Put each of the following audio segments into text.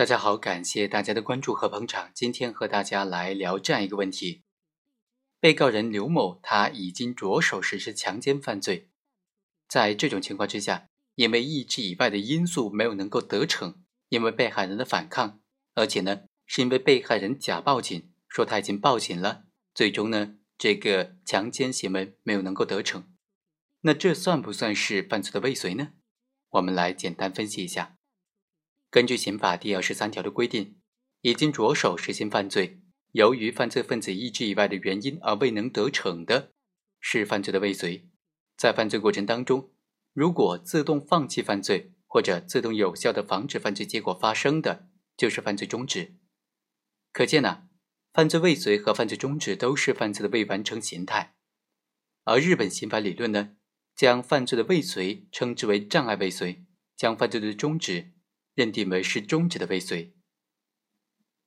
大家好，感谢大家的关注和捧场。今天和大家来聊这样一个问题：被告人刘某他已经着手实施强奸犯罪，在这种情况之下，因为意志以外的因素没有能够得逞，因为被害人的反抗，而且呢是因为被害人假报警说他已经报警了，最终呢这个强奸行为没有能够得逞，那这算不算是犯罪的未遂呢？我们来简单分析一下。根据刑法第二十三条的规定，已经着手实行犯罪，由于犯罪分子意志以外的原因而未能得逞的，是犯罪的未遂。在犯罪过程当中，如果自动放弃犯罪或者自动有效的防止犯罪结果发生的，就是犯罪中止。可见呢，犯罪未遂和犯罪中止都是犯罪的未完成形态。而日本刑法理论呢，将犯罪的未遂称之为障碍未遂，将犯罪的中止。认定为是终止的未遂。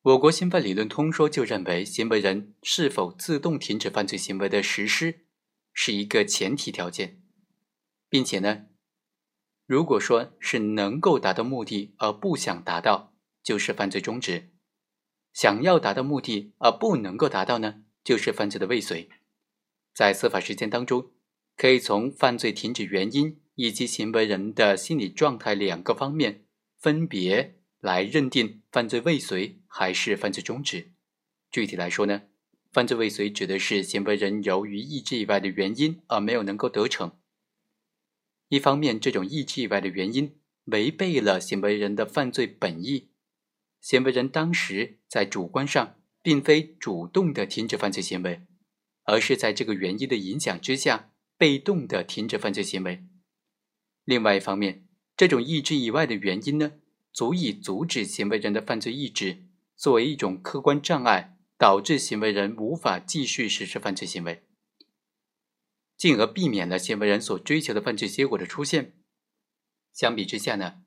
我国刑法理论通说就认为，行为人是否自动停止犯罪行为的实施是一个前提条件，并且呢，如果说是能够达到目的而不想达到，就是犯罪终止；想要达到目的而不能够达到呢，就是犯罪的未遂。在司法实践当中，可以从犯罪停止原因以及行为人的心理状态两个方面。分别来认定犯罪未遂还是犯罪中止。具体来说呢，犯罪未遂指的是行为人由于意志以外的原因而没有能够得逞。一方面，这种意志以外的原因违背了行为人的犯罪本意，行为人当时在主观上并非主动的停止犯罪行为，而是在这个原因的影响之下被动的停止犯罪行为。另外一方面，这种意志以外的原因呢，足以阻止行为人的犯罪意志，作为一种客观障碍，导致行为人无法继续实施犯罪行为，进而避免了行为人所追求的犯罪结果的出现。相比之下呢，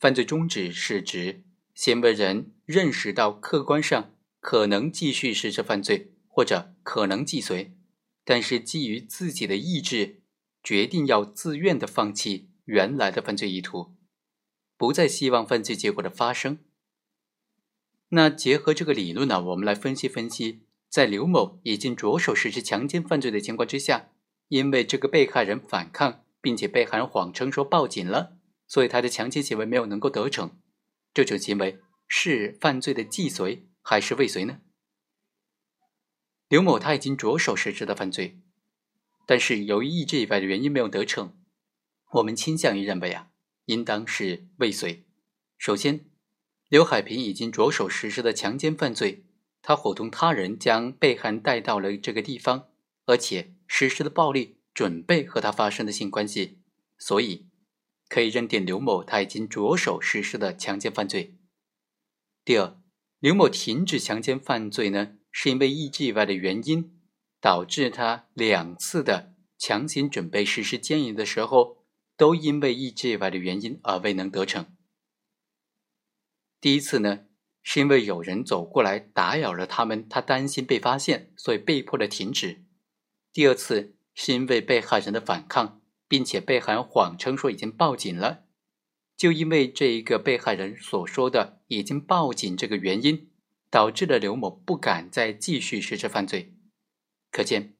犯罪中止是指行为人认识到客观上可能继续实施犯罪或者可能既遂，但是基于自己的意志，决定要自愿的放弃。原来的犯罪意图，不再希望犯罪结果的发生。那结合这个理论呢，我们来分析分析，在刘某已经着手实施强奸犯罪的情况之下，因为这个被害人反抗，并且被害人谎称说报警了，所以他的强奸行为没有能够得逞。这种行为是犯罪的既遂还是未遂呢？刘某他已经着手实施了犯罪，但是由于意志以外的原因没有得逞。我们倾向于认为啊，应当是未遂。首先，刘海平已经着手实施了强奸犯罪，他伙同他人将被害人带到了这个地方，而且实施了暴力，准备和他发生的性关系，所以可以认定刘某他已经着手实施了强奸犯罪。第二，刘某停止强奸犯罪呢，是因为意志以外的原因，导致他两次的强行准备实施奸淫的时候。都因为意志以外的原因而未能得逞。第一次呢，是因为有人走过来打扰了他们，他担心被发现，所以被迫的停止。第二次是因为被害人的反抗，并且被害人谎称说已经报警了。就因为这一个被害人所说的已经报警这个原因，导致了刘某不敢再继续实施犯罪。可见，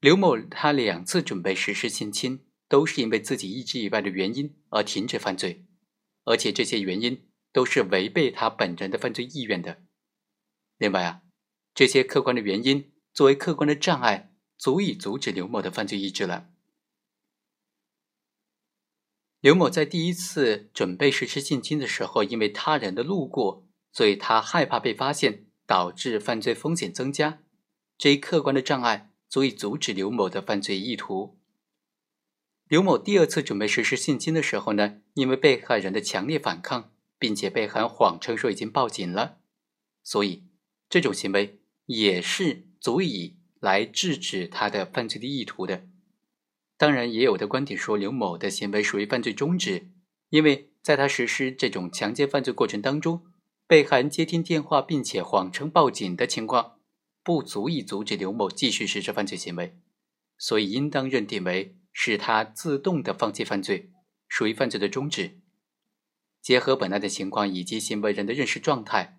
刘某他两次准备实施性侵。都是因为自己意志以外的原因而停止犯罪，而且这些原因都是违背他本人的犯罪意愿的。另外啊，这些客观的原因作为客观的障碍，足以阻止刘某的犯罪意志了。刘某在第一次准备实施性侵的时候，因为他人的路过，所以他害怕被发现，导致犯罪风险增加。这一客观的障碍足以阻止刘某的犯罪意图。刘某第二次准备实施性侵的时候呢，因为被害人的强烈反抗，并且被害人谎称说已经报警了，所以这种行为也是足以来制止他的犯罪的意图的。当然，也有的观点说刘某的行为属于犯罪中止，因为在他实施这种强奸犯罪过程当中，被害人接听电话并且谎称报警的情况，不足以阻止刘某继续实施犯罪行为，所以应当认定为。使他自动的放弃犯罪，属于犯罪的中止。结合本案的情况以及行为人的认识状态，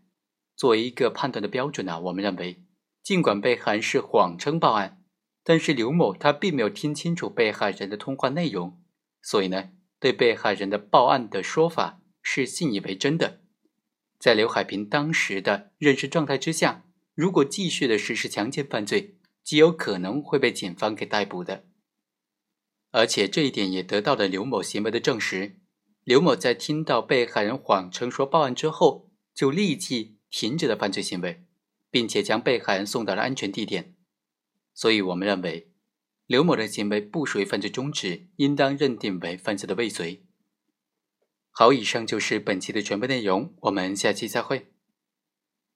作为一个判断的标准呢，我们认为，尽管被害人是谎称报案，但是刘某他并没有听清楚被害人的通话内容，所以呢，对被害人的报案的说法是信以为真的。在刘海平当时的认识状态之下，如果继续的实施强奸犯罪，极有可能会被警方给逮捕的。而且这一点也得到了刘某行为的证实。刘某在听到被害人谎称说报案之后，就立即停止了犯罪行为，并且将被害人送到了安全地点。所以，我们认为刘某的行为不属于犯罪中止，应当认定为犯罪的未遂。好，以上就是本期的全部内容，我们下期再会。